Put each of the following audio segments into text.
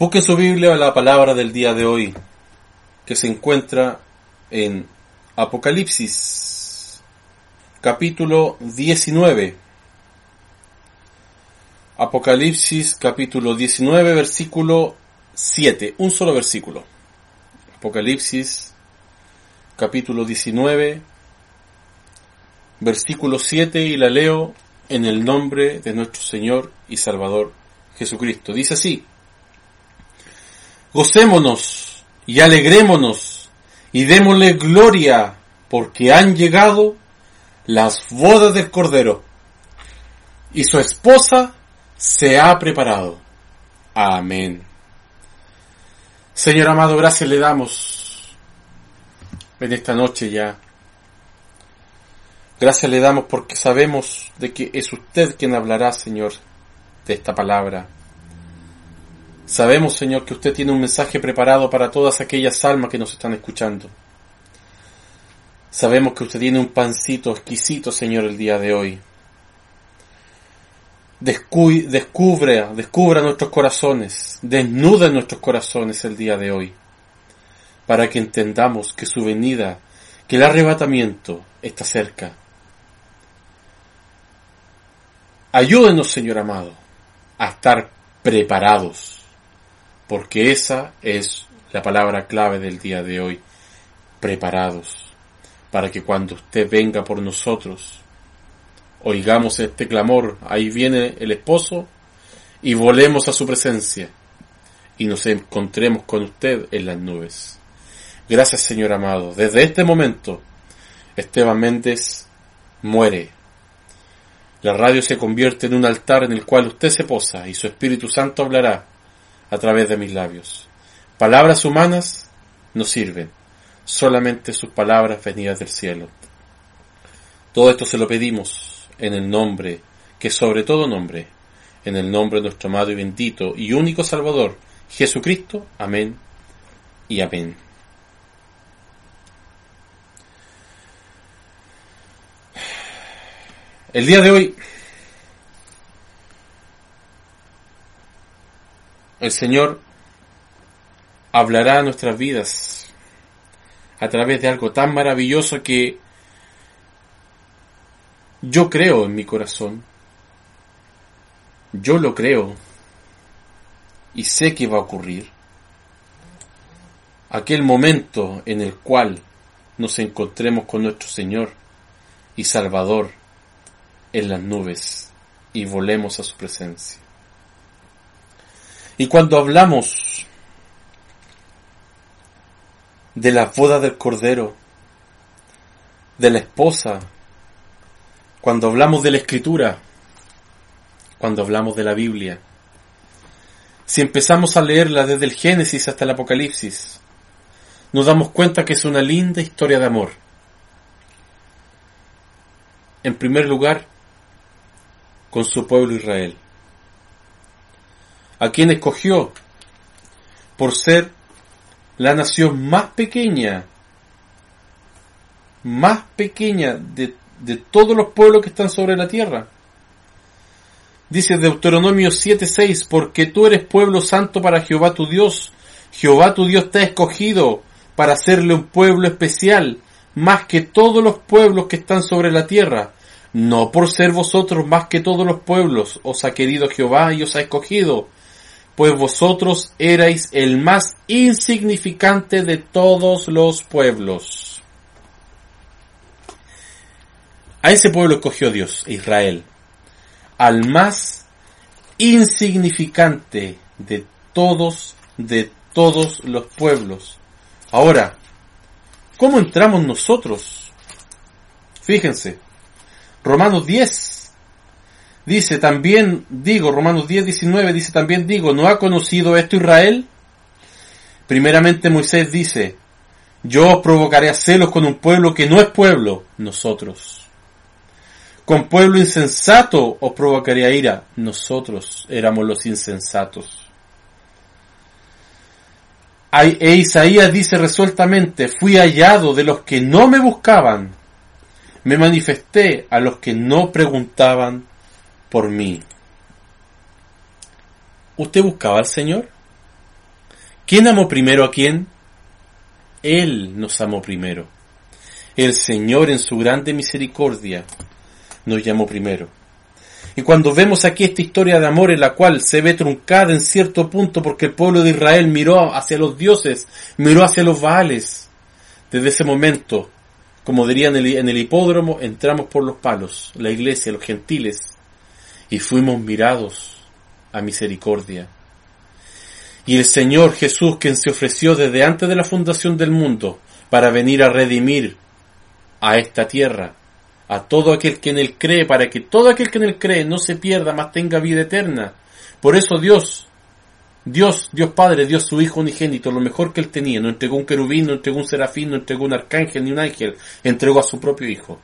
Busquen su Biblia la palabra del día de hoy, que se encuentra en Apocalipsis, capítulo 19. Apocalipsis, capítulo 19, versículo 7. Un solo versículo. Apocalipsis, capítulo 19, versículo 7, y la leo en el nombre de nuestro Señor y Salvador Jesucristo. Dice así. Gocémonos y alegrémonos y démosle gloria porque han llegado las bodas del Cordero y su esposa se ha preparado. Amén. Señor amado, gracias le damos en esta noche ya. Gracias le damos porque sabemos de que es usted quien hablará, Señor, de esta palabra. Sabemos, Señor, que usted tiene un mensaje preparado para todas aquellas almas que nos están escuchando. Sabemos que usted tiene un pancito exquisito, Señor, el día de hoy. descubre, descubra nuestros corazones, desnuda nuestros corazones el día de hoy, para que entendamos que su venida, que el arrebatamiento está cerca. Ayúdenos, Señor amado, a estar preparados porque esa es la palabra clave del día de hoy, preparados, para que cuando usted venga por nosotros, oigamos este clamor, ahí viene el esposo, y volemos a su presencia, y nos encontremos con usted en las nubes. Gracias Señor amado. Desde este momento, Esteban Méndez muere. La radio se convierte en un altar en el cual usted se posa y su Espíritu Santo hablará a través de mis labios. Palabras humanas no sirven, solamente sus palabras venidas del cielo. Todo esto se lo pedimos en el nombre, que sobre todo nombre, en el nombre de nuestro amado y bendito y único Salvador, Jesucristo. Amén y amén. El día de hoy el Señor hablará a nuestras vidas a través de algo tan maravilloso que yo creo en mi corazón. Yo lo creo y sé que va a ocurrir. Aquel momento en el cual nos encontremos con nuestro Señor y Salvador en las nubes y volemos a su presencia. Y cuando hablamos de la boda del Cordero, de la esposa, cuando hablamos de la Escritura, cuando hablamos de la Biblia, si empezamos a leerla desde el Génesis hasta el Apocalipsis, nos damos cuenta que es una linda historia de amor. En primer lugar, con su pueblo Israel a quien escogió por ser la nación más pequeña, más pequeña de, de todos los pueblos que están sobre la tierra. Dice Deuteronomio 7:6, porque tú eres pueblo santo para Jehová tu Dios. Jehová tu Dios te ha escogido para hacerle un pueblo especial, más que todos los pueblos que están sobre la tierra. No por ser vosotros más que todos los pueblos, os ha querido Jehová y os ha escogido, pues vosotros erais el más insignificante de todos los pueblos. A ese pueblo escogió Dios, Israel, al más insignificante de todos, de todos los pueblos. Ahora, ¿cómo entramos nosotros? Fíjense, Romanos 10, Dice también, digo, Romanos 10, 19, dice también, digo, ¿no ha conocido esto Israel? Primeramente Moisés dice, yo os provocaré a celos con un pueblo que no es pueblo, nosotros. Con pueblo insensato os provocaré a ira, nosotros éramos los insensatos. E Isaías dice resueltamente, fui hallado de los que no me buscaban, me manifesté a los que no preguntaban por mí. ¿Usted buscaba al Señor? ¿Quién amó primero a quién? Él nos amó primero. El Señor en su grande misericordia nos llamó primero. Y cuando vemos aquí esta historia de amor en la cual se ve truncada en cierto punto porque el pueblo de Israel miró hacia los dioses, miró hacia los Baales, desde ese momento, como dirían en el, hipódromo, entramos por los palos, la iglesia, los gentiles, y fuimos mirados a misericordia. Y el Señor Jesús, quien se ofreció desde antes de la fundación del mundo para venir a redimir a esta tierra, a todo aquel que en él cree, para que todo aquel que en él cree no se pierda, mas tenga vida eterna. Por eso Dios, Dios, Dios Padre, Dios su Hijo unigénito, lo mejor que él tenía, no entregó un querubín, no entregó un serafín, no entregó un arcángel ni un ángel, entregó a su propio Hijo.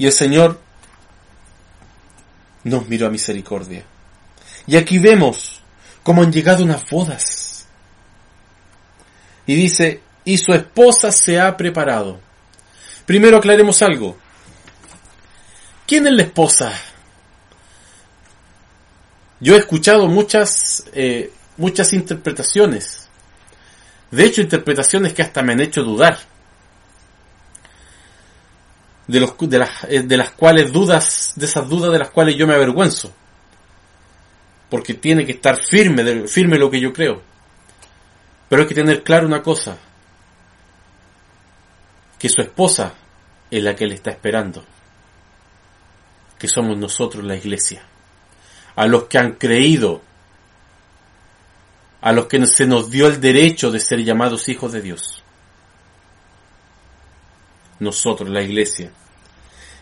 Y el Señor nos miró a misericordia. Y aquí vemos cómo han llegado unas bodas y dice, y su esposa se ha preparado. Primero aclaremos algo. ¿Quién es la esposa? Yo he escuchado muchas, eh, muchas interpretaciones. De hecho, interpretaciones que hasta me han hecho dudar. De, los, de, las, eh, de las cuales dudas, de esas dudas de las cuales yo me avergüenzo. Porque tiene que estar firme, firme lo que yo creo. Pero hay que tener claro una cosa, que su esposa es la que le está esperando, que somos nosotros la iglesia, a los que han creído, a los que se nos dio el derecho de ser llamados hijos de Dios. Nosotros, la iglesia.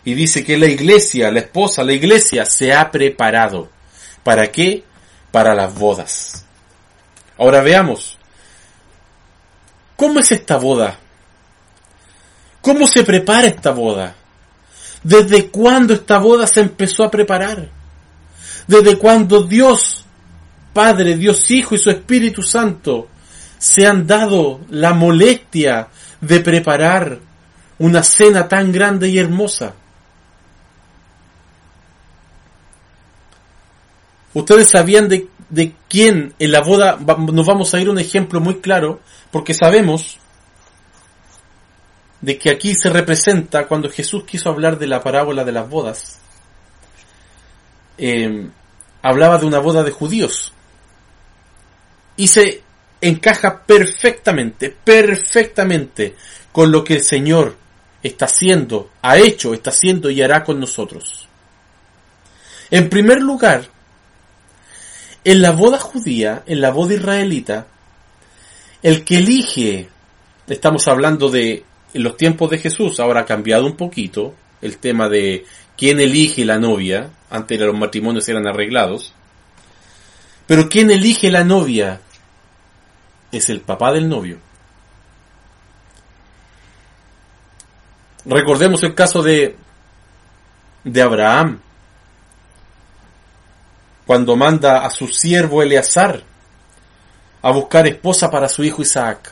Y dice que la iglesia, la esposa, la iglesia se ha preparado. ¿Para qué? Para las bodas. Ahora veamos, ¿Cómo es esta boda? ¿Cómo se prepara esta boda? ¿Desde cuándo esta boda se empezó a preparar? ¿Desde cuándo Dios, Padre, Dios Hijo y su Espíritu Santo se han dado la molestia de preparar una cena tan grande y hermosa? Ustedes sabían de, de quién en la boda, nos vamos a ir un ejemplo muy claro, porque sabemos de que aquí se representa cuando Jesús quiso hablar de la parábola de las bodas, eh, hablaba de una boda de judíos y se encaja perfectamente, perfectamente con lo que el Señor está haciendo, ha hecho, está haciendo y hará con nosotros. En primer lugar, en la boda judía, en la boda israelita, el que elige, estamos hablando de los tiempos de Jesús, ahora ha cambiado un poquito el tema de quién elige la novia, antes los matrimonios eran arreglados, pero quién elige la novia es el papá del novio. Recordemos el caso de, de Abraham, cuando manda a su siervo Eleazar a buscar esposa para su hijo Isaac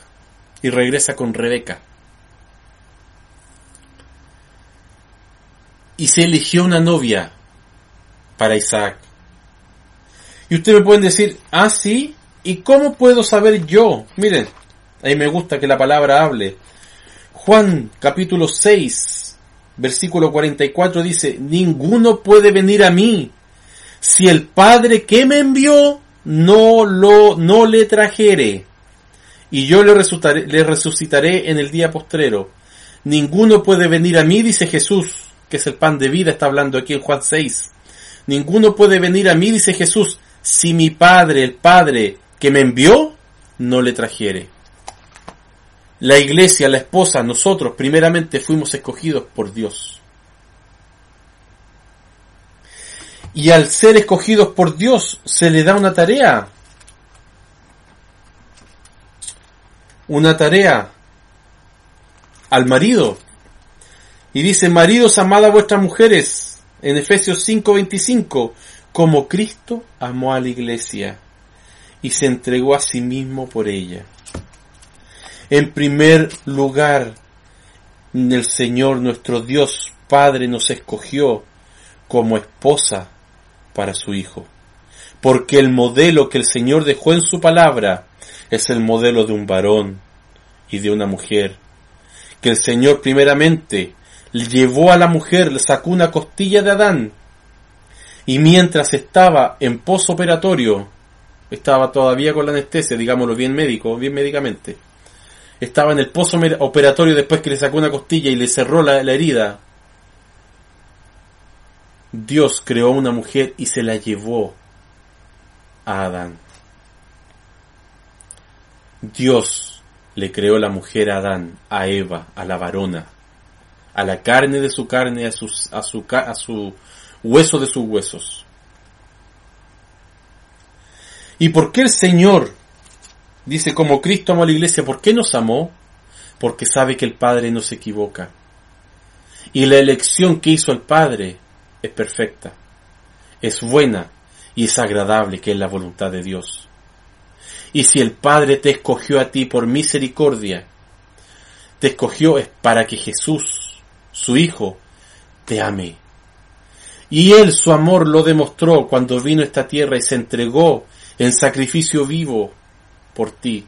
y regresa con Rebeca. Y se eligió una novia para Isaac. Y ustedes me pueden decir, ah, sí, ¿y cómo puedo saber yo? Miren, ahí me gusta que la palabra hable. Juan capítulo 6, versículo 44 dice, ninguno puede venir a mí si el Padre que me envió no lo, no le trajere, y yo le resucitaré, le resucitaré en el día postrero. Ninguno puede venir a mí, dice Jesús, que es el pan de vida, está hablando aquí en Juan 6. Ninguno puede venir a mí, dice Jesús, si mi Padre, el Padre que me envió, no le trajere. La iglesia, la esposa, nosotros primeramente fuimos escogidos por Dios. Y al ser escogidos por Dios se le da una tarea. Una tarea al marido. Y dice, maridos, amad a vuestras mujeres, en Efesios 5:25, como Cristo amó a la iglesia y se entregó a sí mismo por ella. En primer lugar, el Señor nuestro Dios Padre nos escogió como esposa para su Hijo. Porque el modelo que el Señor dejó en su palabra es el modelo de un varón y de una mujer. Que el Señor primeramente llevó a la mujer, le sacó una costilla de Adán y mientras estaba en posoperatorio, estaba todavía con la anestesia, digámoslo bien médico, bien médicamente, estaba en el pozo operatorio después que le sacó una costilla y le cerró la, la herida, Dios creó una mujer y se la llevó a Adán. Dios le creó la mujer a Adán, a Eva, a la varona, a la carne de su carne, a, a, su, a su hueso de sus huesos. ¿Y por qué el Señor dice como Cristo amó a la iglesia? ¿Por qué nos amó? Porque sabe que el Padre no se equivoca. Y la elección que hizo el Padre es perfecta, es buena y es agradable, que es la voluntad de Dios. Y si el Padre te escogió a ti por misericordia, te escogió es para que Jesús, su Hijo, te ame. Y Él su amor lo demostró cuando vino a esta tierra y se entregó en sacrificio vivo por ti.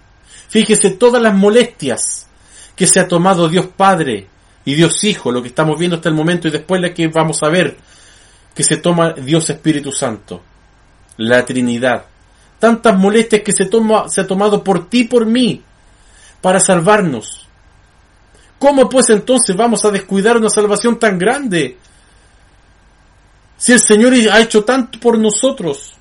Fíjese todas las molestias que se ha tomado Dios Padre y Dios Hijo, lo que estamos viendo hasta el momento y después lo que vamos a ver, que se toma Dios Espíritu Santo, la Trinidad. Tantas molestias que se, toma, se ha tomado por ti y por mí para salvarnos. ¿Cómo pues entonces vamos a descuidar una salvación tan grande? Si el Señor ha hecho tanto por nosotros.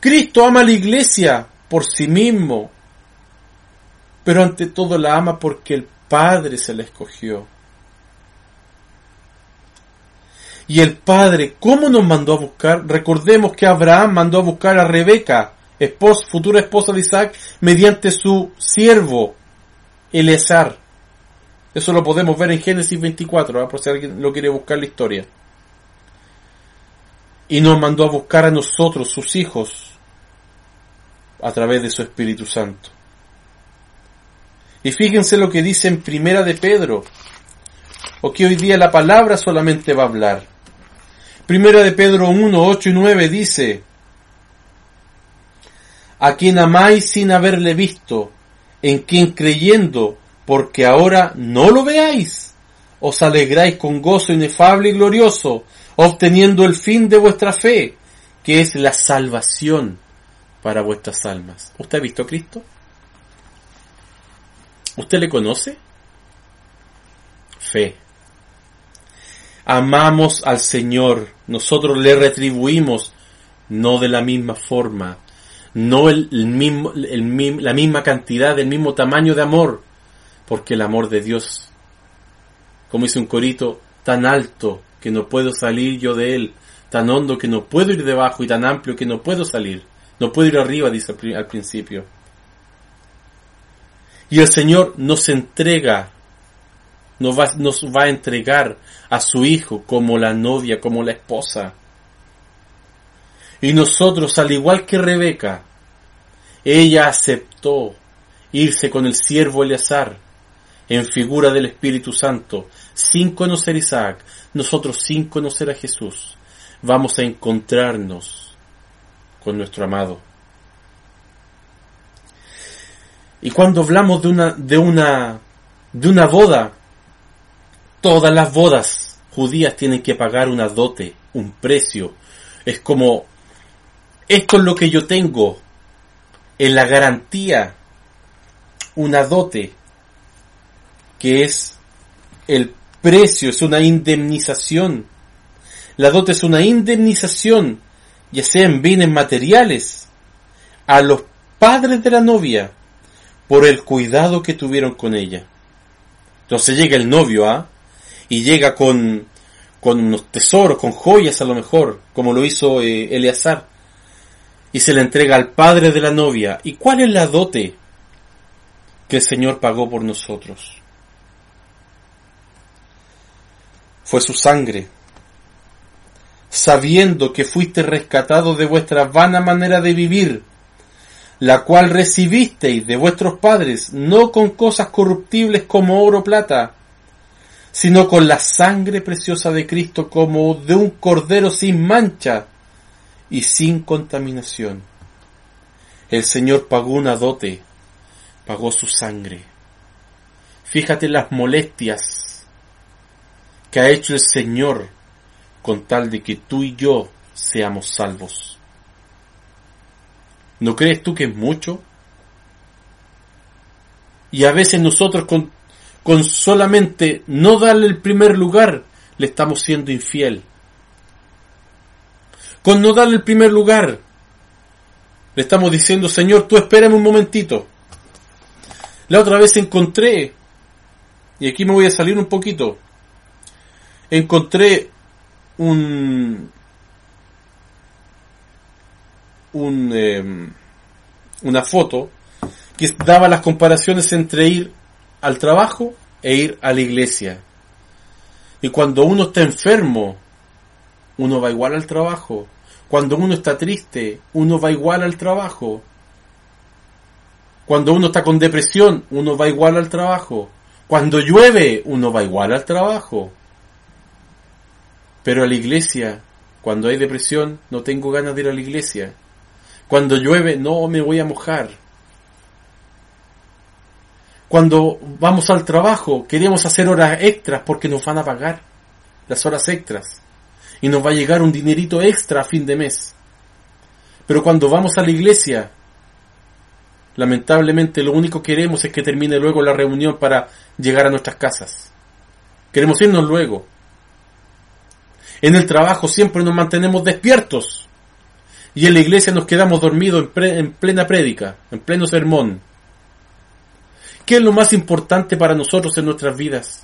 Cristo ama a la iglesia por sí mismo, pero ante todo la ama porque el Padre se la escogió. Y el Padre, ¿cómo nos mandó a buscar? Recordemos que Abraham mandó a buscar a Rebeca, esposa, futura esposa de Isaac, mediante su siervo, Eleazar. Eso lo podemos ver en Génesis 24, ¿eh? por si alguien lo quiere buscar la historia. Y nos mandó a buscar a nosotros, sus hijos, a través de su Espíritu Santo. Y fíjense lo que dice en Primera de Pedro, o que hoy día la palabra solamente va a hablar. Primera de Pedro 1, 8 y 9 dice, a quien amáis sin haberle visto, en quien creyendo, porque ahora no lo veáis, os alegráis con gozo inefable y glorioso, obteniendo el fin de vuestra fe, que es la salvación para vuestras almas. ¿Usted ha visto a Cristo? ¿Usted le conoce? Fe. Amamos al Señor, nosotros le retribuimos, no de la misma forma, no el, mismo, la misma cantidad, el mismo tamaño de amor, porque el amor de Dios, como dice un corito, tan alto que no puedo salir yo de él, tan hondo que no puedo ir debajo y tan amplio que no puedo salir. No puede ir arriba, dice al principio. Y el Señor nos entrega, nos va, nos va a entregar a su Hijo como la novia, como la esposa. Y nosotros, al igual que Rebeca, ella aceptó irse con el siervo Eleazar en figura del Espíritu Santo, sin conocer Isaac, nosotros sin conocer a Jesús, vamos a encontrarnos con nuestro amado. Y cuando hablamos de una, de una, de una boda, todas las bodas judías tienen que pagar una dote, un precio. Es como, esto es lo que yo tengo, en la garantía, una dote, que es el precio, es una indemnización. La dote es una indemnización ya sean bienes materiales, a los padres de la novia por el cuidado que tuvieron con ella. Entonces llega el novio, ¿ah? Y llega con, con unos tesoros, con joyas a lo mejor, como lo hizo eh, Eleazar. Y se le entrega al padre de la novia. ¿Y cuál es la dote que el Señor pagó por nosotros? Fue su sangre, sabiendo que fuiste rescatado de vuestra vana manera de vivir, la cual recibisteis de vuestros padres, no con cosas corruptibles como oro o plata, sino con la sangre preciosa de Cristo como de un cordero sin mancha y sin contaminación. El Señor pagó una dote, pagó su sangre. Fíjate las molestias que ha hecho el Señor con tal de que tú y yo seamos salvos. ¿No crees tú que es mucho? Y a veces nosotros con, con solamente no darle el primer lugar, le estamos siendo infiel. Con no darle el primer lugar, le estamos diciendo, Señor, tú espérame un momentito. La otra vez encontré, y aquí me voy a salir un poquito, encontré un, un em, una foto que daba las comparaciones entre ir al trabajo e ir a la iglesia. Y cuando uno está enfermo, uno va igual al trabajo. Cuando uno está triste, uno va igual al trabajo. Cuando uno está con depresión, uno va igual al trabajo. Cuando llueve, uno va igual al trabajo. Pero a la iglesia, cuando hay depresión, no tengo ganas de ir a la iglesia. Cuando llueve, no me voy a mojar. Cuando vamos al trabajo, queremos hacer horas extras porque nos van a pagar las horas extras. Y nos va a llegar un dinerito extra a fin de mes. Pero cuando vamos a la iglesia, lamentablemente lo único que queremos es que termine luego la reunión para llegar a nuestras casas. Queremos irnos luego. En el trabajo siempre nos mantenemos despiertos. Y en la iglesia nos quedamos dormidos en, plena prédica, en pleno sermón. ¿Qué es lo más importante para nosotros en nuestras vidas?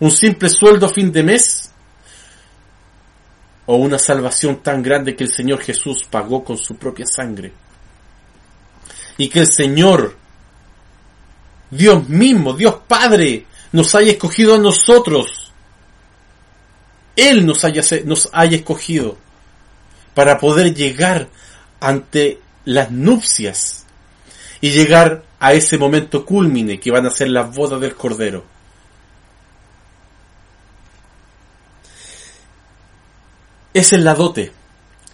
¿Un simple sueldo a fin de mes? ¿O una salvación tan grande que el Señor Jesús pagó con su propia sangre? Y que el Señor, Dios mismo, Dios Padre, nos haya escogido a nosotros. Él nos haya, nos haya escogido para poder llegar ante las nupcias y llegar a ese momento culmine que van a ser las bodas del Cordero. Esa es la dote,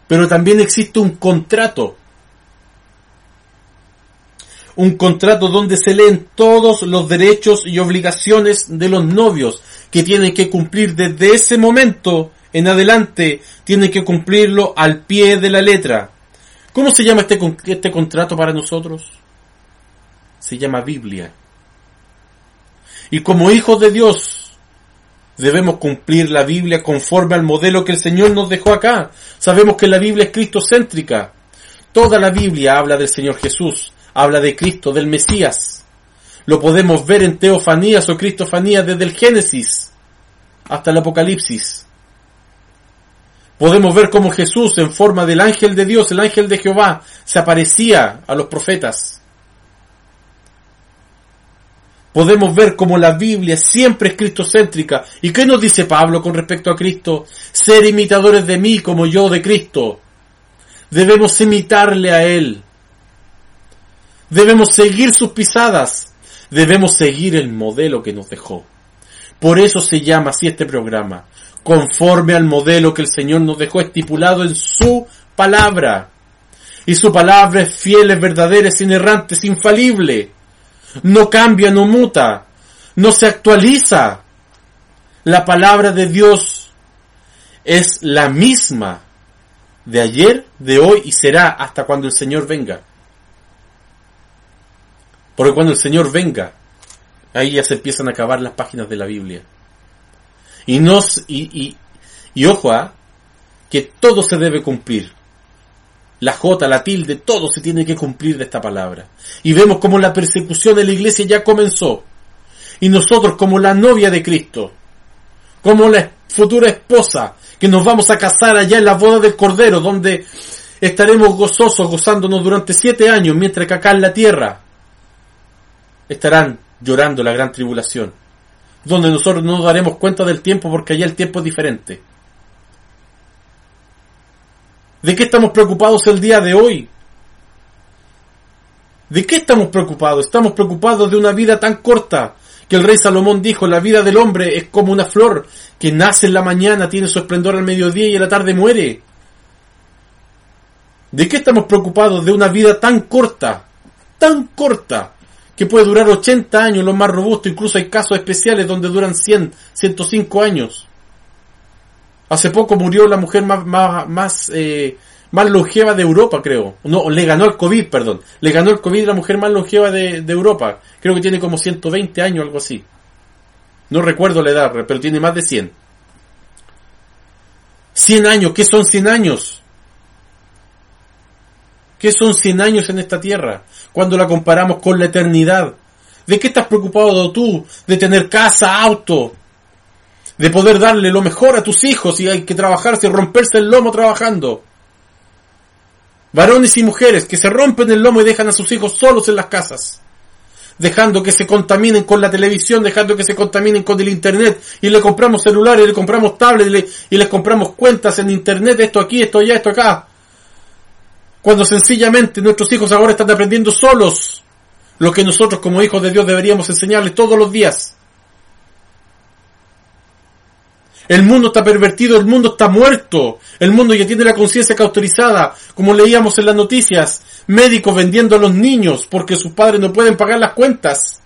pero también existe un contrato. Un contrato donde se leen todos los derechos y obligaciones de los novios que tienen que cumplir desde ese momento en adelante tiene que cumplirlo al pie de la letra. ¿Cómo se llama este, este contrato para nosotros? Se llama Biblia. Y como hijos de Dios, debemos cumplir la Biblia conforme al modelo que el Señor nos dejó acá. Sabemos que la Biblia es cristocéntrica. Toda la Biblia habla del Señor Jesús, habla de Cristo, del Mesías. Lo podemos ver en teofanías o cristofanías desde el Génesis hasta el Apocalipsis podemos ver cómo Jesús, en forma del ángel de Dios, el ángel de Jehová, se aparecía a los profetas. Podemos ver cómo la Biblia siempre es cristocéntrica. ¿Y qué nos dice Pablo con respecto a Cristo? Ser imitadores de mí como yo de Cristo. Debemos imitarle a Él. Debemos seguir sus pisadas. Debemos seguir el modelo que nos dejó. Por eso se llama así este programa conforme al modelo que el Señor nos dejó estipulado en su palabra. Y su palabra es fiel, es verdadera, es inerrante, es infalible. No cambia, no muta, no se actualiza. La palabra de Dios es la misma de ayer, de hoy y será hasta cuando el Señor venga. Porque cuando el Señor venga, ahí ya se empiezan a acabar las páginas de la Biblia. Y, nos, y, y, ojo, a ¿ah? que todo se debe cumplir. La J, la tilde, todo se tiene que cumplir de esta palabra. Y vemos como la persecución de la iglesia ya comenzó. Y nosotros como la novia de Cristo, como la futura esposa, que nos vamos a casar allá en la boda del Cordero, donde estaremos gozosos, gozándonos durante siete años, mientras que acá en la tierra estarán llorando la gran tribulación donde nosotros no nos daremos cuenta del tiempo porque allá el tiempo es diferente. ¿De qué estamos preocupados el día de hoy? ¿De qué estamos preocupados? Estamos preocupados de una vida tan corta que el rey Salomón dijo, la vida del hombre es como una flor que nace en la mañana, tiene su esplendor al mediodía y en la tarde muere. ¿De qué estamos preocupados? De una vida tan corta, tan corta, que puede durar 80 años, lo más robusto, incluso hay casos especiales donde duran 100, 105 años. Hace poco murió la mujer más, más, más, eh, más longeva de Europa, creo. No, le ganó el COVID, perdón. Le ganó el COVID la mujer más longeva de, de Europa. Creo que tiene como 120 años, algo así. No recuerdo la edad, pero tiene más de 100. 100 años, ¿qué son 100 años? ¿Qué son 100 años en esta tierra? Cuando la comparamos con la eternidad. ¿De qué estás preocupado tú? De tener casa, auto, de poder darle lo mejor a tus hijos y hay que trabajarse, romperse el lomo trabajando. Varones y mujeres que se rompen el lomo y dejan a sus hijos solos en las casas, dejando que se contaminen con la televisión, dejando que se contaminen con el internet y le compramos celulares, le compramos tablets y, les compramos cuentas en internet, esto aquí, esto allá, esto acá. Cuando sencillamente nuestros hijos ahora están aprendiendo solos lo que nosotros como hijos de Dios deberíamos enseñarles todos los días. El mundo está pervertido, el mundo está muerto, el mundo ya tiene la conciencia cauterizada, como leíamos en las noticias, médicos vendiendo a los niños porque sus padres no pueden pagar las cuentas.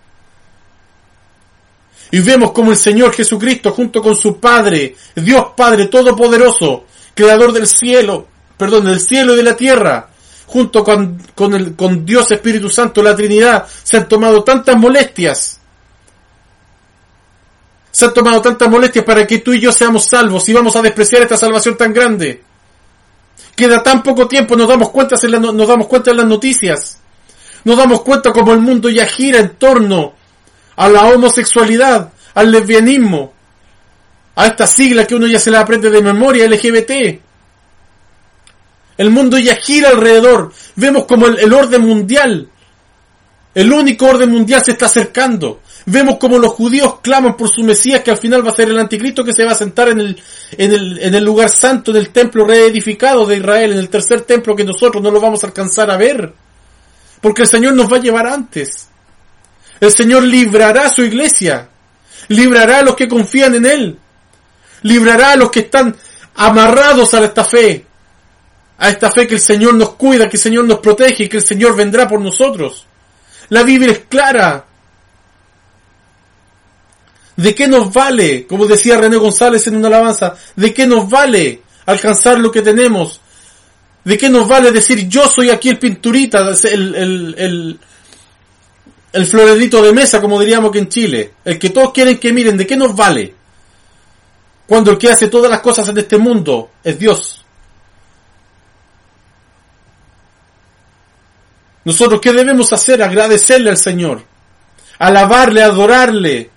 Y vemos como el Señor Jesucristo junto con su Padre, Dios Padre Todopoderoso, Creador del cielo, perdón, del cielo y de la tierra, junto con, con, el, con Dios Espíritu Santo, la Trinidad, se han tomado tantas molestias se han tomado tantas molestias para que tú y yo seamos salvos y vamos a despreciar esta salvación tan grande. Queda tan poco tiempo, nos damos cuenta en, nos damos cuenta en las noticias. Nos damos cuenta como el mundo ya gira en torno a la homosexualidad, al lesbianismo, a esta sigla que uno ya se la aprende de memoria, LGBT. El mundo ya gira alrededor. Vemos como el orden mundial, el único orden mundial se está acercando. Vemos como los judíos claman por su Mesías que al final va a ser el anticristo que se va a sentar en el, en el, en el lugar santo, en el templo reedificado de Israel, en el tercer templo que nosotros no lo vamos a alcanzar a ver. Porque el Señor nos va a llevar antes. El Señor librará a su iglesia. Librará a los que confían en Él. Librará a los que están amarrados a esta fe. A esta fe que el Señor nos cuida, que el Señor nos protege y que el Señor vendrá por nosotros. La Biblia es clara. ¿De qué nos vale, como decía René González en una alabanza, de qué nos vale alcanzar lo que tenemos? ¿De qué nos vale decir yo soy aquí el pinturita, el, el, el, el de mesa, como diríamos que en Chile? El que todos quieren que miren, ¿de qué nos vale? Cuando el que hace todas las cosas en este mundo es Dios. Nosotros, ¿qué debemos hacer? Agradecerle al Señor, alabarle, adorarle,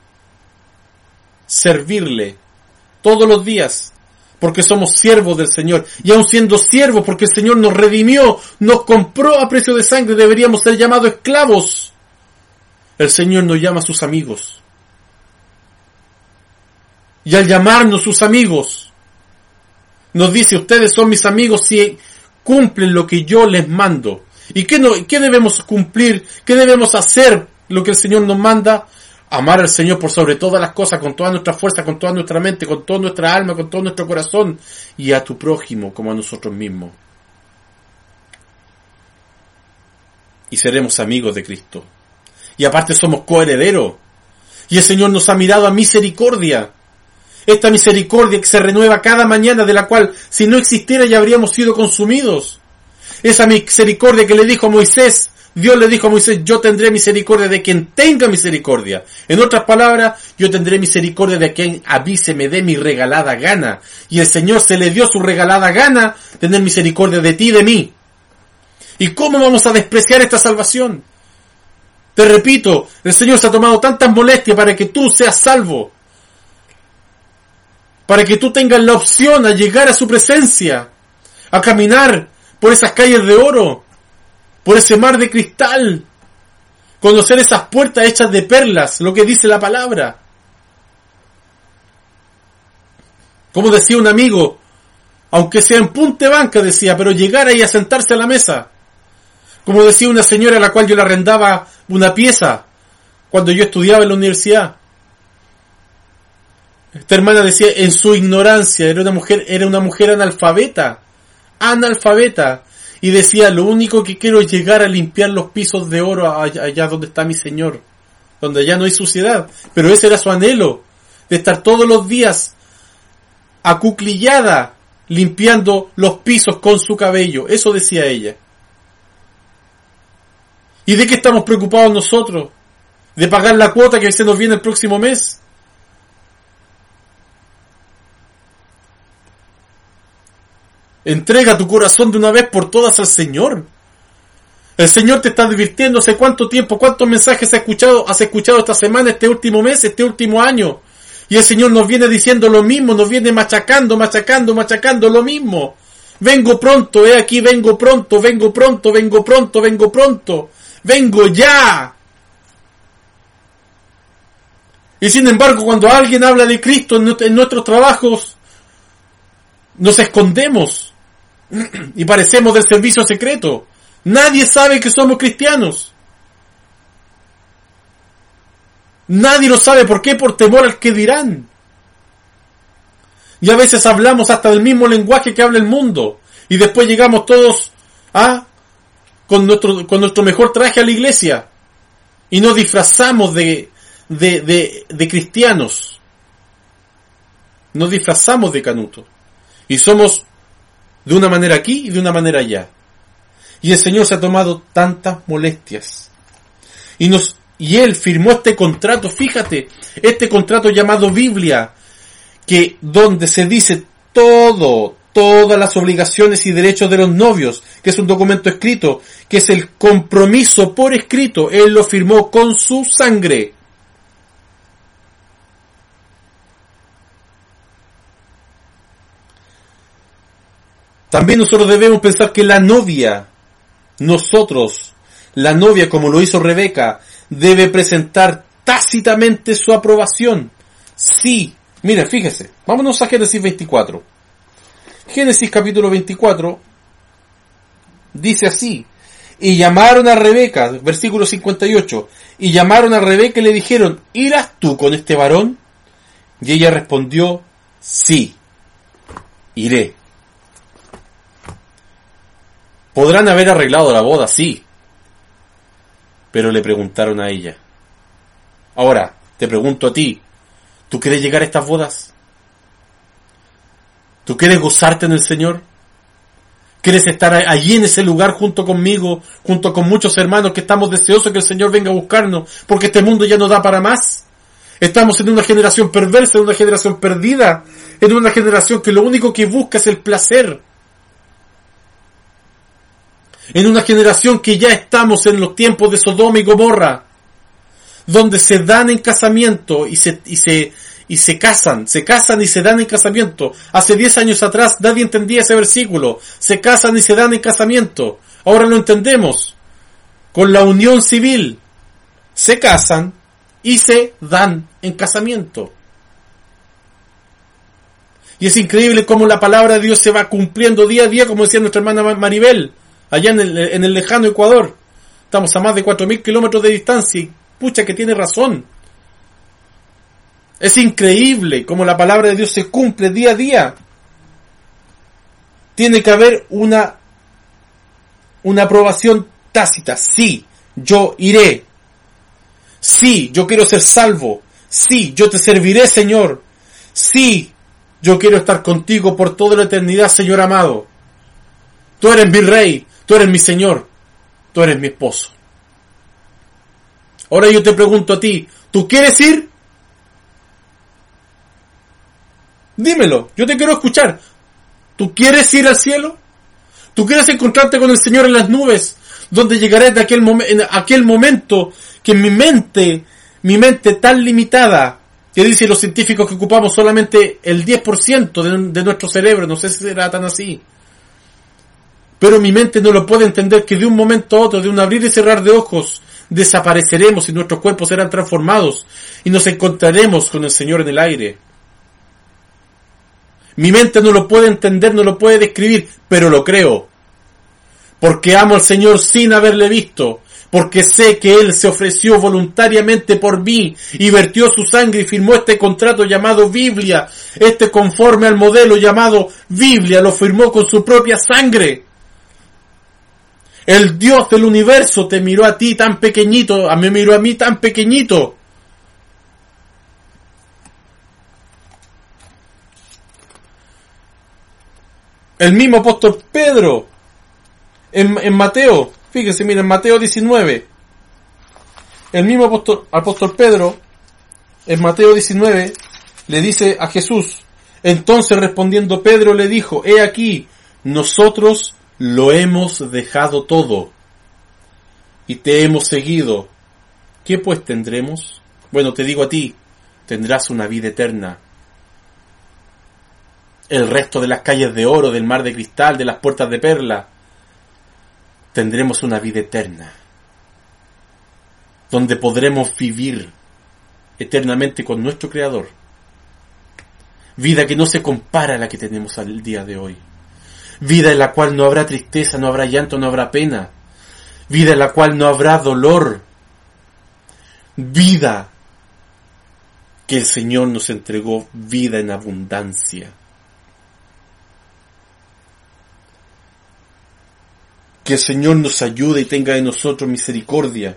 servirle todos los días, porque somos siervos del Señor. Y aun siendo siervos, porque el Señor nos redimió, nos compró a precio de sangre, deberíamos ser llamados esclavos. El Señor nos llama a sus amigos. Y al llamarnos sus amigos, nos dice, ustedes son mis amigos si cumplen lo que yo les mando. ¿Y qué, no, qué debemos cumplir? ¿Qué debemos hacer lo que el Señor nos manda? Amar al Señor por sobre todas las cosas, con toda nuestra fuerza, con toda nuestra mente, con toda nuestra alma, con todo nuestro corazón, y a tu prójimo como a nosotros mismos. Y seremos amigos de Cristo. Y aparte somos coherederos. Y el Señor nos ha mirado a misericordia. Esta misericordia que se renueva cada mañana, de la cual si no existiera ya habríamos sido consumidos. Esa misericordia que le dijo Moisés, Dios le dijo a Moisés, yo tendré misericordia de quien tenga misericordia. En otras palabras, yo tendré misericordia de quien a mí se me dé mi regalada gana. Y el Señor se le dio su regalada gana tener misericordia de ti y de mí. ¿Y cómo vamos a despreciar esta salvación? Te repito, el Señor se ha tomado tantas molestias para que tú seas salvo. Para que tú tengas la opción a llegar a su presencia. A caminar por esas calles de oro por ese mar de cristal, conocer esas puertas hechas de perlas, lo que dice la palabra. Como decía un amigo, aunque sea en punte banca, decía, pero llegar ahí a sentarse a la mesa. Como decía una señora a la cual yo le arrendaba una pieza, cuando yo estudiaba en la universidad. Esta hermana decía, en su ignorancia, era una mujer, era una mujer analfabeta, analfabeta, y decía, lo único que quiero es llegar a limpiar los pisos de oro allá, donde está mi Señor, donde ya no hay suciedad, pero ese era su anhelo, de estar todos los días acuclillada, limpiando los pisos con su cabello, eso decía ella. ¿Y de qué estamos preocupados nosotros? ¿De pagar la cuota que se nos viene el próximo mes? Entrega tu corazón de una vez por todas al Señor. El Señor te está advirtiendo hace cuánto tiempo, cuántos mensajes has escuchado, has escuchado esta semana, este último mes, este último año. Y el Señor nos viene diciendo lo mismo, nos viene machacando, machacando, machacando lo mismo. Vengo pronto, he aquí, vengo pronto, vengo pronto, vengo pronto, vengo pronto. Vengo ya. Y sin embargo, cuando alguien habla de Cristo en nuestros trabajos, nos escondemos y parecemos del servicio secreto. Nadie sabe que somos cristianos. Nadie lo sabe. ¿Por qué? Por temor al que dirán. Y a veces hablamos hasta del mismo lenguaje que habla el mundo. Y después llegamos todos a con nuestro, con nuestro mejor traje a la iglesia. Y nos disfrazamos de, de, de, de cristianos. Nos disfrazamos de canuto. Y somos de una manera aquí y de una manera allá. Y el Señor se ha tomado tantas molestias. Y nos, y Él firmó este contrato, fíjate, este contrato llamado Biblia, que donde se dice todo, todas las obligaciones y derechos de los novios, que es un documento escrito, que es el compromiso por escrito, Él lo firmó con su sangre. También nosotros debemos pensar que la novia, nosotros, la novia como lo hizo Rebeca, debe presentar tácitamente su aprobación. Sí, mira, fíjese, vámonos a Génesis 24. Génesis capítulo 24 dice así, y llamaron a Rebeca, versículo 58, y llamaron a Rebeca y le dijeron, ¿irás tú con este varón? Y ella respondió, sí, iré. Podrán haber arreglado la boda, sí. Pero le preguntaron a ella. Ahora, te pregunto a ti, ¿tú quieres llegar a estas bodas? ¿Tú quieres gozarte en el Señor? ¿Quieres estar allí en ese lugar junto conmigo, junto con muchos hermanos que estamos deseosos que el Señor venga a buscarnos, porque este mundo ya no da para más? Estamos en una generación perversa, en una generación perdida, en una generación que lo único que busca es el placer en una generación que ya estamos en los tiempos de Sodoma y Gomorra, donde se dan en casamiento y se, y se, y se casan, se casan y se dan en casamiento. Hace 10 años atrás nadie entendía ese versículo. Se casan y se dan en casamiento. Ahora lo entendemos. Con la unión civil. Se casan y se dan en casamiento. Y es increíble cómo la palabra de Dios se va cumpliendo día a día, como decía nuestra hermana Maribel allá en el, en el lejano Ecuador. Estamos a más de 4.000 kilómetros de distancia y pucha que tiene razón. Es increíble cómo la palabra de Dios se cumple día a día. Tiene que haber una, una aprobación tácita. Sí, yo iré. Sí, yo quiero ser salvo. Sí, yo te serviré, Señor. Sí, yo quiero estar contigo por toda la eternidad, Señor amado. Tú eres mi rey, Tú eres mi Señor, tú eres mi esposo. Ahora yo te pregunto a ti, ¿tú quieres ir? Dímelo, yo te quiero escuchar. ¿Tú quieres ir al cielo? ¿Tú quieres encontrarte con el Señor en las nubes? Donde llegaré de aquel, en aquel momento que mi mente, mi mente tan limitada, que dicen los científicos que ocupamos solamente el 10% de, de nuestro cerebro, no sé si será tan así, pero mi mente no lo puede entender que de un momento a otro, de un abrir y cerrar de ojos, desapareceremos y nuestros cuerpos serán transformados y nos encontraremos con el Señor en el aire. Mi mente no lo puede entender, no lo puede describir, pero lo creo. Porque amo al Señor sin haberle visto, porque sé que Él se ofreció voluntariamente por mí y vertió su sangre y firmó este contrato llamado Biblia, este conforme al modelo llamado Biblia, lo firmó con su propia sangre. El Dios del universo te miró a ti tan pequeñito, a mí miró a mí tan pequeñito. El mismo apóstol Pedro, en, en Mateo, Fíjense, miren, Mateo 19. El mismo apóstol, apóstol Pedro, en Mateo 19, le dice a Jesús, entonces respondiendo Pedro le dijo, he aquí, nosotros lo hemos dejado todo y te hemos seguido. ¿Qué pues tendremos? Bueno, te digo a ti, tendrás una vida eterna. El resto de las calles de oro, del mar de cristal, de las puertas de perla, tendremos una vida eterna, donde podremos vivir eternamente con nuestro Creador. Vida que no se compara a la que tenemos al día de hoy. Vida en la cual no habrá tristeza, no habrá llanto, no habrá pena. Vida en la cual no habrá dolor. Vida que el Señor nos entregó, vida en abundancia. Que el Señor nos ayude y tenga de nosotros misericordia.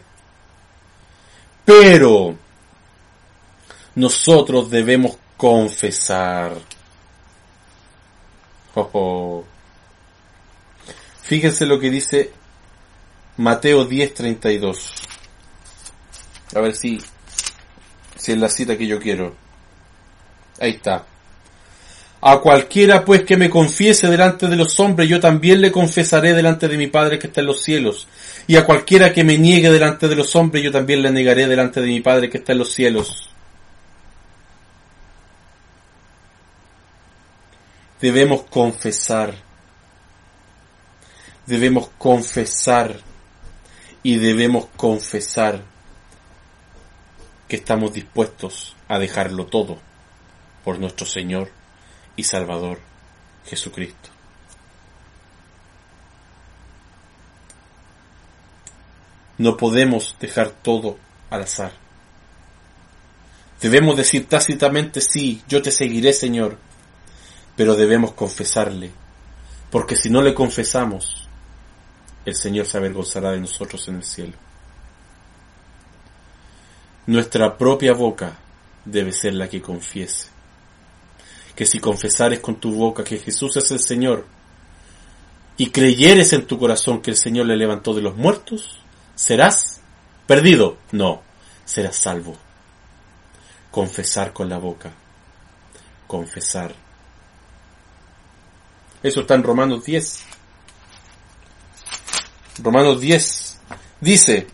Pero nosotros debemos confesar. Fíjense lo que dice Mateo 10:32. A ver si, si es la cita que yo quiero. Ahí está. A cualquiera pues que me confiese delante de los hombres, yo también le confesaré delante de mi Padre que está en los cielos. Y a cualquiera que me niegue delante de los hombres, yo también le negaré delante de mi Padre que está en los cielos. Debemos confesar. Debemos confesar. Y debemos confesar que estamos dispuestos a dejarlo todo por nuestro Señor y Salvador Jesucristo. No podemos dejar todo al azar. Debemos decir tácitamente sí, yo te seguiré Señor, pero debemos confesarle, porque si no le confesamos, el Señor se avergonzará de nosotros en el cielo. Nuestra propia boca debe ser la que confiese que si confesares con tu boca que Jesús es el Señor y creyeres en tu corazón que el Señor le levantó de los muertos, serás perdido. No, serás salvo. Confesar con la boca. Confesar. Eso está en Romanos 10. Romanos 10 dice,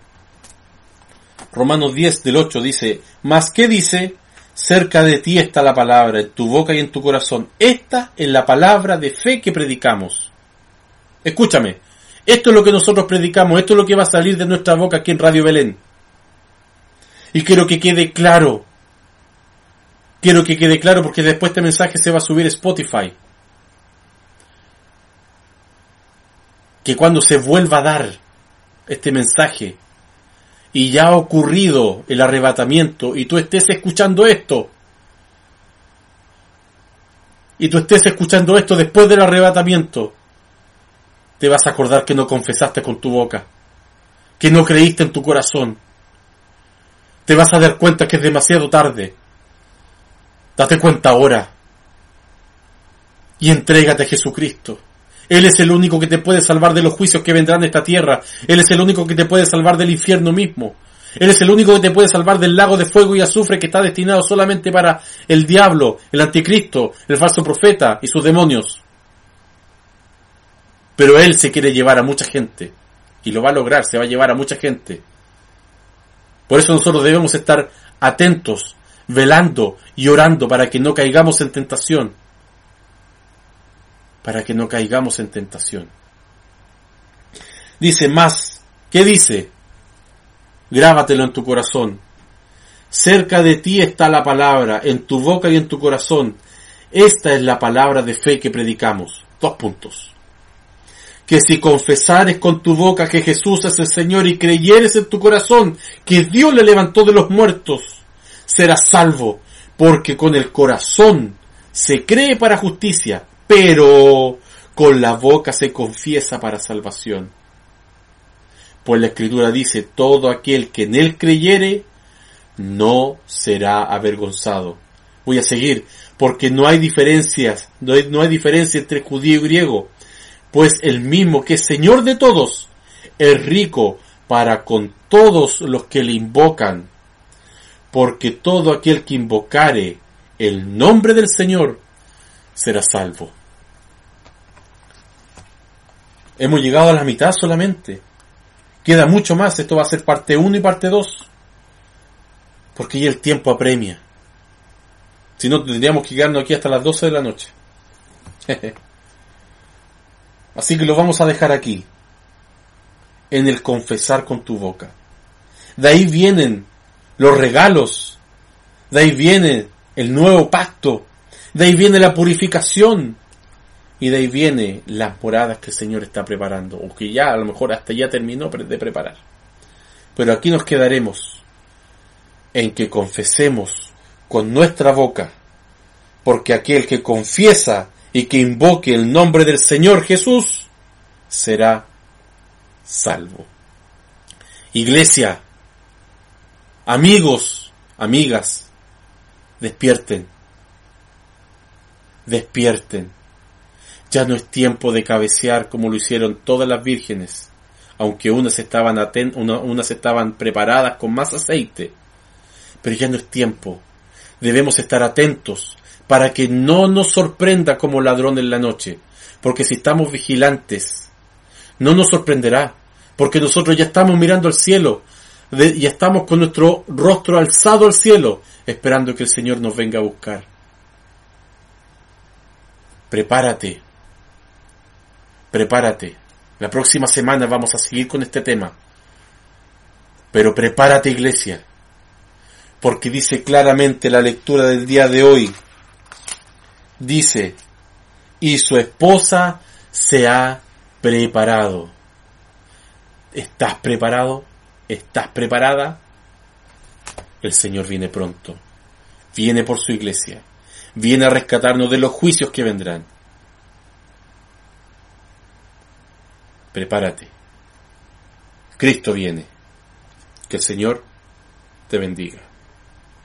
Romanos 10 del 8 dice, más que dice, Cerca de ti está la palabra, en tu boca y en tu corazón. Esta es la palabra de fe que predicamos. Escúchame, esto es lo que nosotros predicamos, esto es lo que va a salir de nuestra boca aquí en Radio Belén. Y quiero que quede claro, quiero que quede claro porque después este mensaje se va a subir a Spotify. Que cuando se vuelva a dar este mensaje, y ya ha ocurrido el arrebatamiento y tú estés escuchando esto, y tú estés escuchando esto después del arrebatamiento, te vas a acordar que no confesaste con tu boca, que no creíste en tu corazón. Te vas a dar cuenta que es demasiado tarde. Date cuenta ahora. Y entrégate a Jesucristo. Él es el único que te puede salvar de los juicios que vendrán de esta tierra. Él es el único que te puede salvar del infierno mismo. Él es el único que te puede salvar del lago de fuego y azufre que está destinado solamente para el diablo, el anticristo, el falso profeta y sus demonios. Pero Él se quiere llevar a mucha gente. Y lo va a lograr, se va a llevar a mucha gente. Por eso nosotros debemos estar atentos, velando y orando para que no caigamos en tentación para que no caigamos en tentación. Dice más, ¿qué dice? Grábatelo en tu corazón. Cerca de ti está la palabra, en tu boca y en tu corazón. Esta es la palabra de fe que predicamos. Dos puntos. que si confesares con tu boca que Jesús es el Señor y creyeres en tu corazón que Dios le levantó de los muertos, serás salvo, porque con el corazón se cree para justicia, pero con la boca se confiesa para salvación. Pues la escritura dice, todo aquel que en él creyere, no será avergonzado. Voy a seguir, porque no hay diferencias, no hay, diferencia entre judío y griego, pues el mismo que es Señor de todos, es rico para con todos los que le invocan, porque todo aquel que invocare el nombre del Señor será salvo. Hemos llegado a la mitad solamente. Queda mucho más, esto va a ser parte 1 y parte 2. Porque ya el tiempo apremia. Si no, tendríamos que quedarnos aquí hasta las 12 de la noche. Así que lo vamos a dejar aquí, en el confesar con tu boca. De ahí vienen los regalos, de ahí viene el nuevo pacto, de ahí viene la purificación y de ahí viene las moradas que el Señor está preparando, o que ya a lo mejor hasta ya terminó de preparar. Pero aquí nos quedaremos en que confesemos con nuestra boca, porque aquel que confiesa y que invoque el nombre del Señor Jesús, será salvo. Iglesia, amigos, amigas, despierten, despierten. Ya no es tiempo de cabecear como lo hicieron todas las vírgenes, aunque unas estaban, unas estaban preparadas con más aceite, pero ya no es tiempo. Debemos estar atentos para que no nos sorprenda como ladrón en la noche, porque si estamos vigilantes, no nos sorprenderá, porque nosotros ya estamos mirando al cielo, y estamos con nuestro rostro alzado al cielo, esperando que el Señor nos venga a buscar. Prepárate, prepárate. La próxima semana vamos a seguir con este tema. Pero prepárate iglesia, porque dice claramente la lectura del día de hoy, dice, y su esposa se ha preparado. ¿Estás preparado? ¿Estás preparada? El Señor viene pronto. Viene por su iglesia. Viene a rescatarnos de los juicios que vendrán. Prepárate. Cristo viene. Que el Señor te bendiga.